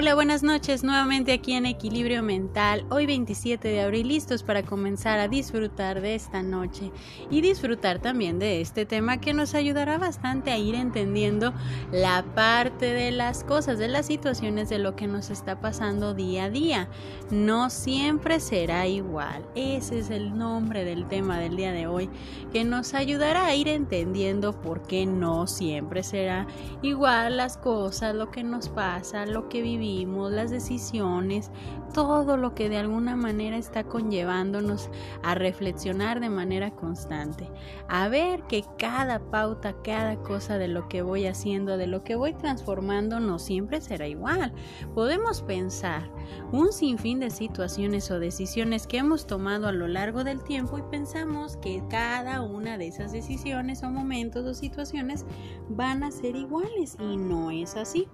Hola, buenas noches, nuevamente aquí en Equilibrio Mental, hoy 27 de abril, listos para comenzar a disfrutar de esta noche y disfrutar también de este tema que nos ayudará bastante a ir entendiendo la parte de las cosas, de las situaciones, de lo que nos está pasando día a día. No siempre será igual, ese es el nombre del tema del día de hoy, que nos ayudará a ir entendiendo por qué no siempre será igual las cosas, lo que nos pasa, lo que vivimos las decisiones, todo lo que de alguna manera está conllevándonos a reflexionar de manera constante, a ver que cada pauta, cada cosa de lo que voy haciendo, de lo que voy transformando, no siempre será igual. Podemos pensar un sinfín de situaciones o decisiones que hemos tomado a lo largo del tiempo y pensamos que cada una de esas decisiones o momentos o situaciones van a ser iguales y no es así.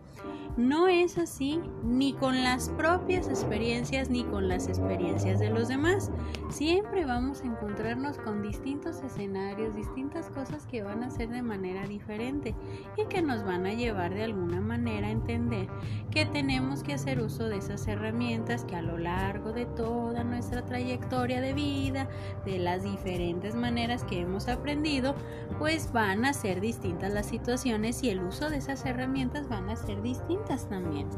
No es así ni con las propias experiencias ni con las experiencias de los demás. Siempre vamos a encontrarnos con distintos escenarios, distintas cosas que van a ser de manera diferente y que nos van a llevar de alguna manera a entender que tenemos que hacer uso de esas herramientas que a lo largo de toda nuestra trayectoria de vida, de las diferentes maneras que hemos aprendido, pues van a ser distintas las situaciones y el uso de esas herramientas van a ser distintos también.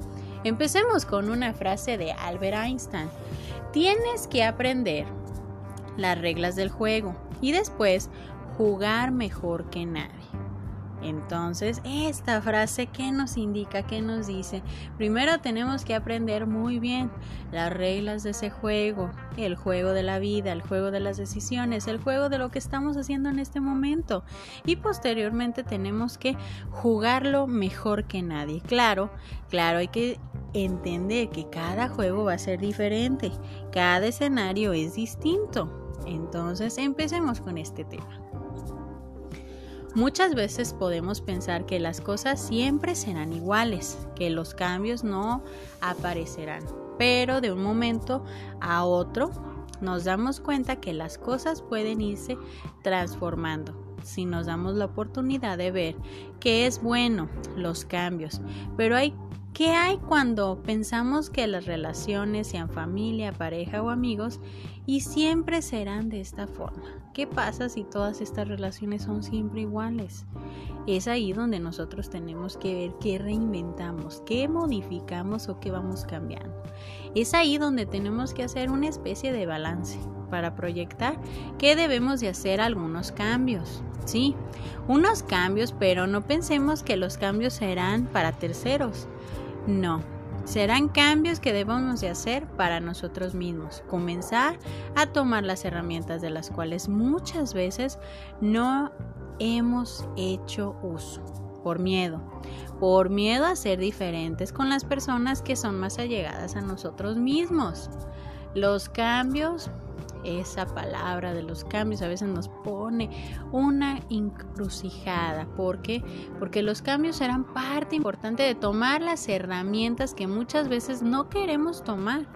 Empecemos con una frase de Albert Einstein. Tienes que aprender las reglas del juego y después jugar mejor que nadie. Entonces, esta frase, ¿qué nos indica? ¿Qué nos dice? Primero tenemos que aprender muy bien las reglas de ese juego, el juego de la vida, el juego de las decisiones, el juego de lo que estamos haciendo en este momento. Y posteriormente tenemos que jugarlo mejor que nadie. Claro, claro, hay que entender que cada juego va a ser diferente, cada escenario es distinto. Entonces, empecemos con este tema. Muchas veces podemos pensar que las cosas siempre serán iguales, que los cambios no aparecerán, pero de un momento a otro nos damos cuenta que las cosas pueden irse transformando si nos damos la oportunidad de ver que es bueno los cambios, pero hay ¿Qué hay cuando pensamos que las relaciones, sean familia, pareja o amigos, y siempre serán de esta forma? ¿Qué pasa si todas estas relaciones son siempre iguales? Es ahí donde nosotros tenemos que ver qué reinventamos, qué modificamos o qué vamos cambiando. Es ahí donde tenemos que hacer una especie de balance para proyectar que debemos de hacer algunos cambios. Sí, unos cambios, pero no pensemos que los cambios serán para terceros no, serán cambios que debemos de hacer para nosotros mismos. Comenzar a tomar las herramientas de las cuales muchas veces no hemos hecho uso por miedo, por miedo a ser diferentes con las personas que son más allegadas a nosotros mismos. Los cambios esa palabra de los cambios a veces nos pone una encrucijada. ¿Por qué? Porque los cambios serán parte importante de tomar las herramientas que muchas veces no queremos tomar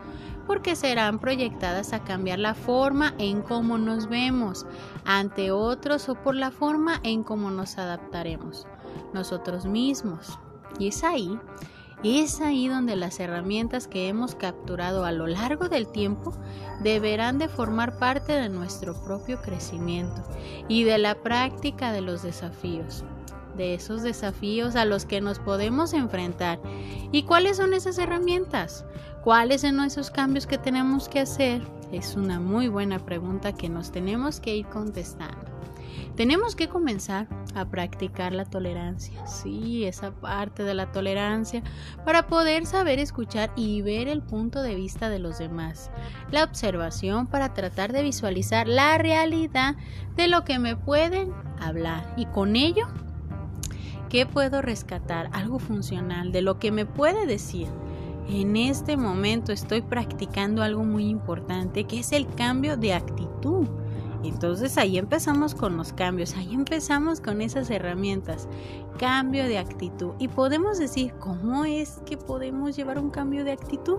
porque serán proyectadas a cambiar la forma en cómo nos vemos ante otros o por la forma en cómo nos adaptaremos nosotros mismos. Y es ahí es ahí donde las herramientas que hemos capturado a lo largo del tiempo deberán de formar parte de nuestro propio crecimiento y de la práctica de los desafíos, de esos desafíos a los que nos podemos enfrentar. ¿Y cuáles son esas herramientas? ¿Cuáles son esos cambios que tenemos que hacer? Es una muy buena pregunta que nos tenemos que ir contestando. Tenemos que comenzar a practicar la tolerancia, sí, esa parte de la tolerancia, para poder saber escuchar y ver el punto de vista de los demás. La observación para tratar de visualizar la realidad de lo que me pueden hablar y con ello, ¿qué puedo rescatar? Algo funcional de lo que me puede decir. En este momento estoy practicando algo muy importante que es el cambio de actitud. Entonces ahí empezamos con los cambios, ahí empezamos con esas herramientas, cambio de actitud. Y podemos decir, ¿cómo es que podemos llevar un cambio de actitud?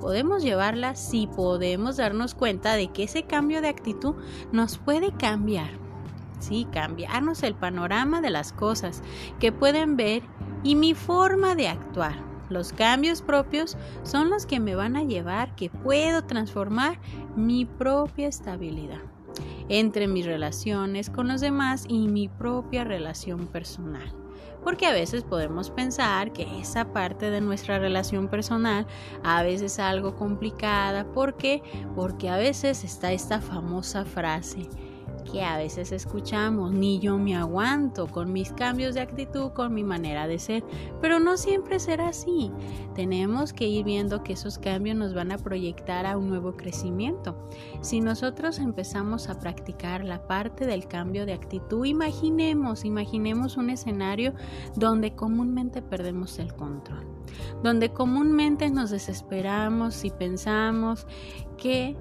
Podemos llevarla si podemos darnos cuenta de que ese cambio de actitud nos puede cambiar. Sí, cambiarnos el panorama de las cosas que pueden ver y mi forma de actuar. Los cambios propios son los que me van a llevar que puedo transformar mi propia estabilidad entre mis relaciones con los demás y mi propia relación personal porque a veces podemos pensar que esa parte de nuestra relación personal a veces es algo complicada. ¿Por qué? Porque a veces está esta famosa frase que a veces escuchamos, ni yo me aguanto con mis cambios de actitud, con mi manera de ser, pero no siempre será así. Tenemos que ir viendo que esos cambios nos van a proyectar a un nuevo crecimiento. Si nosotros empezamos a practicar la parte del cambio de actitud, imaginemos, imaginemos un escenario donde comúnmente perdemos el control, donde comúnmente nos desesperamos y pensamos que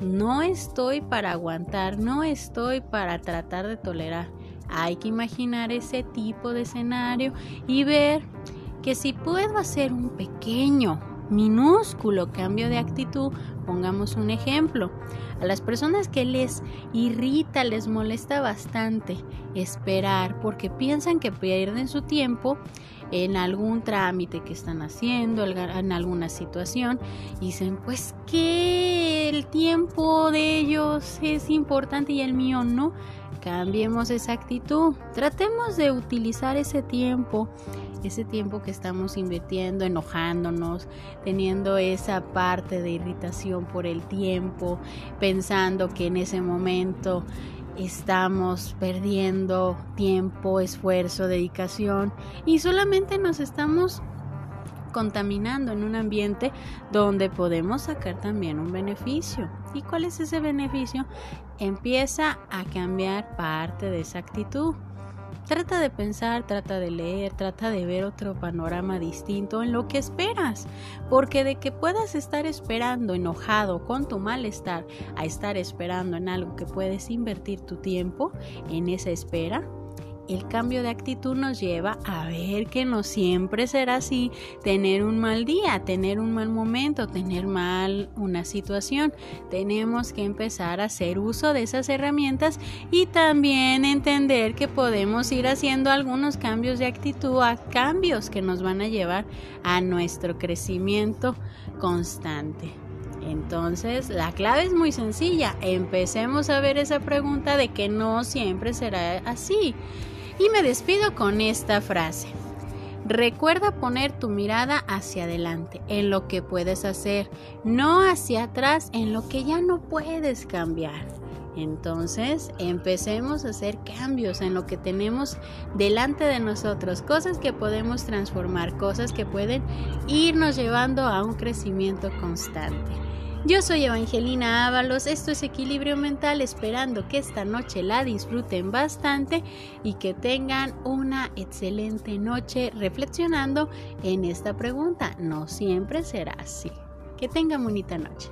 no estoy para aguantar, no estoy para tratar de tolerar. Hay que imaginar ese tipo de escenario y ver que si puedo hacer un pequeño, minúsculo cambio de actitud, pongamos un ejemplo, a las personas que les irrita, les molesta bastante esperar porque piensan que pierden su tiempo, en algún trámite que están haciendo, en alguna situación, dicen, pues que el tiempo de ellos es importante y el mío no. Cambiemos esa actitud. Tratemos de utilizar ese tiempo, ese tiempo que estamos invirtiendo, enojándonos, teniendo esa parte de irritación por el tiempo, pensando que en ese momento estamos perdiendo tiempo, esfuerzo, dedicación y solamente nos estamos contaminando en un ambiente donde podemos sacar también un beneficio. ¿Y cuál es ese beneficio? Empieza a cambiar parte de esa actitud. Trata de pensar, trata de leer, trata de ver otro panorama distinto en lo que esperas, porque de que puedas estar esperando enojado con tu malestar a estar esperando en algo que puedes invertir tu tiempo en esa espera, el cambio de actitud nos lleva a ver que no siempre será así, tener un mal día, tener un mal momento, tener mal una situación. Tenemos que empezar a hacer uso de esas herramientas y también entender que podemos ir haciendo algunos cambios de actitud a cambios que nos van a llevar a nuestro crecimiento constante. Entonces, la clave es muy sencilla. Empecemos a ver esa pregunta de que no siempre será así. Y me despido con esta frase. Recuerda poner tu mirada hacia adelante, en lo que puedes hacer, no hacia atrás, en lo que ya no puedes cambiar. Entonces, empecemos a hacer cambios en lo que tenemos delante de nosotros, cosas que podemos transformar, cosas que pueden irnos llevando a un crecimiento constante. Yo soy Evangelina Ábalos, esto es Equilibrio Mental, esperando que esta noche la disfruten bastante y que tengan una excelente noche reflexionando en esta pregunta. No siempre será así. Que tengan bonita noche.